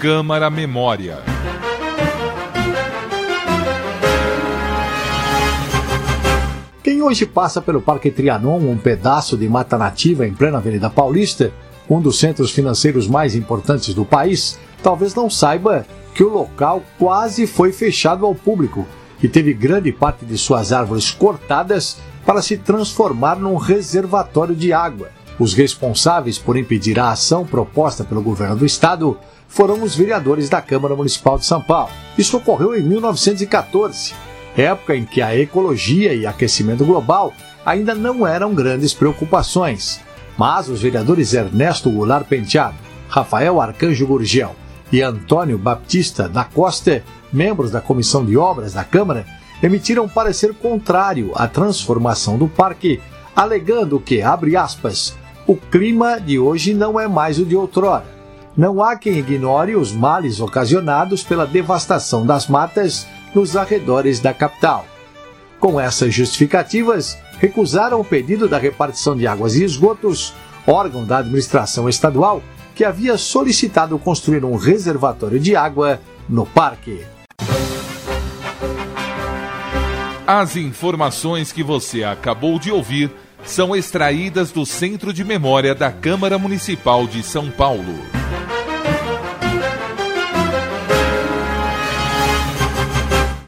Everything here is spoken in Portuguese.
Câmara Memória. Quem hoje passa pelo Parque Trianon, um pedaço de mata nativa em plena Avenida Paulista, um dos centros financeiros mais importantes do país, talvez não saiba que o local quase foi fechado ao público e teve grande parte de suas árvores cortadas para se transformar num reservatório de água. Os responsáveis por impedir a ação proposta pelo governo do estado foram os vereadores da Câmara Municipal de São Paulo. Isso ocorreu em 1914, época em que a ecologia e aquecimento global ainda não eram grandes preocupações. Mas os vereadores Ernesto Goulart Penteado, Rafael Arcanjo Gurgel e Antônio Baptista da Costa, membros da Comissão de Obras da Câmara, emitiram parecer contrário à transformação do parque, alegando que, abre aspas, o clima de hoje não é mais o de outrora. Não há quem ignore os males ocasionados pela devastação das matas nos arredores da capital. Com essas justificativas, recusaram o pedido da repartição de águas e esgotos, órgão da administração estadual, que havia solicitado construir um reservatório de água no parque. As informações que você acabou de ouvir são extraídas do Centro de Memória da Câmara Municipal de São Paulo.